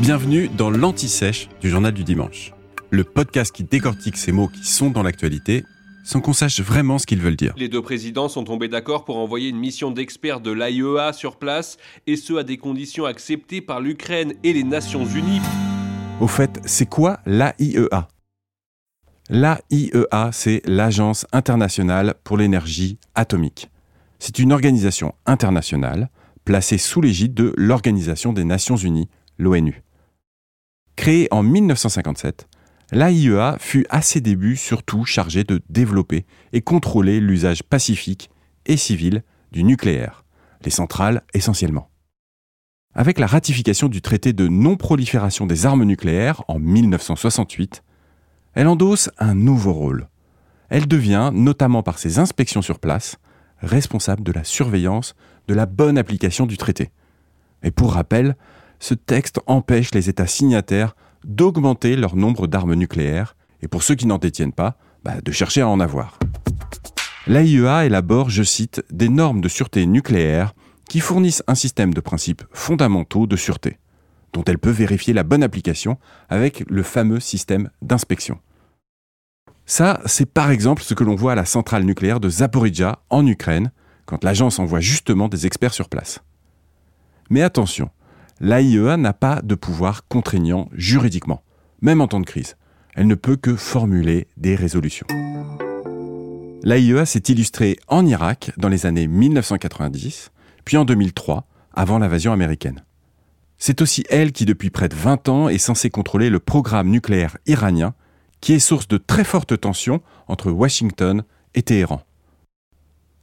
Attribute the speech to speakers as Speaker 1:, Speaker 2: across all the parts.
Speaker 1: Bienvenue dans l'Anti-Sèche du Journal du Dimanche, le podcast qui décortique ces mots qui sont dans l'actualité sans qu'on sache vraiment ce qu'ils veulent dire.
Speaker 2: Les deux présidents sont tombés d'accord pour envoyer une mission d'experts de l'AIEA sur place, et ce à des conditions acceptées par l'Ukraine et les Nations Unies.
Speaker 1: Au fait, c'est quoi l'AIEA L'AIEA, c'est l'Agence internationale pour l'énergie atomique. C'est une organisation internationale placée sous l'égide de l'Organisation des Nations Unies, l'ONU. Créée en 1957, l'AIEA fut à ses débuts surtout chargée de développer et contrôler l'usage pacifique et civil du nucléaire, les centrales essentiellement. Avec la ratification du traité de non-prolifération des armes nucléaires en 1968, elle endosse un nouveau rôle. Elle devient, notamment par ses inspections sur place, responsable de la surveillance de la bonne application du traité. Et pour rappel, ce texte empêche les États signataires d'augmenter leur nombre d'armes nucléaires, et pour ceux qui n'en détiennent pas, bah, de chercher à en avoir. L'AIEA élabore, je cite, des normes de sûreté nucléaire qui fournissent un système de principes fondamentaux de sûreté, dont elle peut vérifier la bonne application avec le fameux système d'inspection. Ça, c'est par exemple ce que l'on voit à la centrale nucléaire de Zaporizhia, en Ukraine, quand l'agence envoie justement des experts sur place. Mais attention, l'AIEA n'a pas de pouvoir contraignant juridiquement, même en temps de crise. Elle ne peut que formuler des résolutions. L'AIEA s'est illustrée en Irak dans les années 1990, puis en 2003, avant l'invasion américaine. C'est aussi elle qui, depuis près de 20 ans, est censée contrôler le programme nucléaire iranien, qui est source de très fortes tensions entre Washington et Téhéran.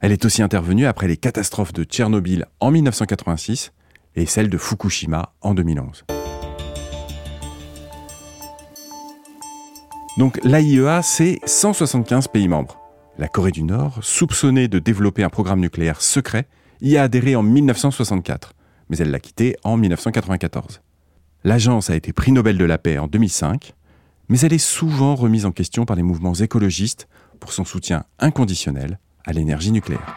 Speaker 1: Elle est aussi intervenue après les catastrophes de Tchernobyl en 1986 et celle de Fukushima en 2011. Donc l'AIEA, c'est 175 pays membres. La Corée du Nord, soupçonnée de développer un programme nucléaire secret, y a adhéré en 1964, mais elle l'a quitté en 1994. L'agence a été prix Nobel de la paix en 2005, mais elle est souvent remise en question par les mouvements écologistes pour son soutien inconditionnel à l'énergie nucléaire.